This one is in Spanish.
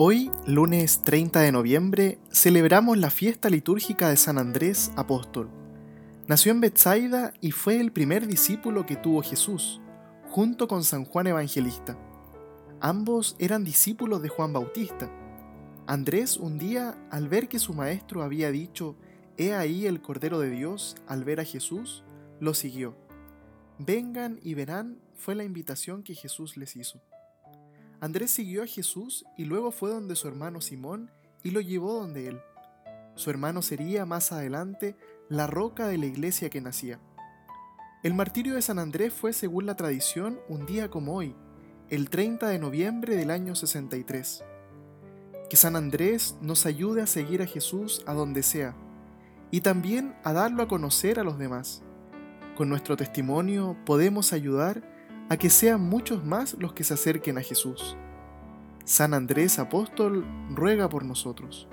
Hoy, lunes 30 de noviembre, celebramos la fiesta litúrgica de San Andrés Apóstol. Nació en Bethsaida y fue el primer discípulo que tuvo Jesús, junto con San Juan Evangelista. Ambos eran discípulos de Juan Bautista. Andrés un día, al ver que su maestro había dicho, He ahí el Cordero de Dios, al ver a Jesús, lo siguió. Vengan y verán fue la invitación que Jesús les hizo. Andrés siguió a Jesús y luego fue donde su hermano Simón y lo llevó donde él. Su hermano sería más adelante la roca de la iglesia que nacía. El martirio de San Andrés fue, según la tradición, un día como hoy, el 30 de noviembre del año 63. Que San Andrés nos ayude a seguir a Jesús a donde sea y también a darlo a conocer a los demás. Con nuestro testimonio podemos ayudar a que sean muchos más los que se acerquen a Jesús. San Andrés Apóstol ruega por nosotros.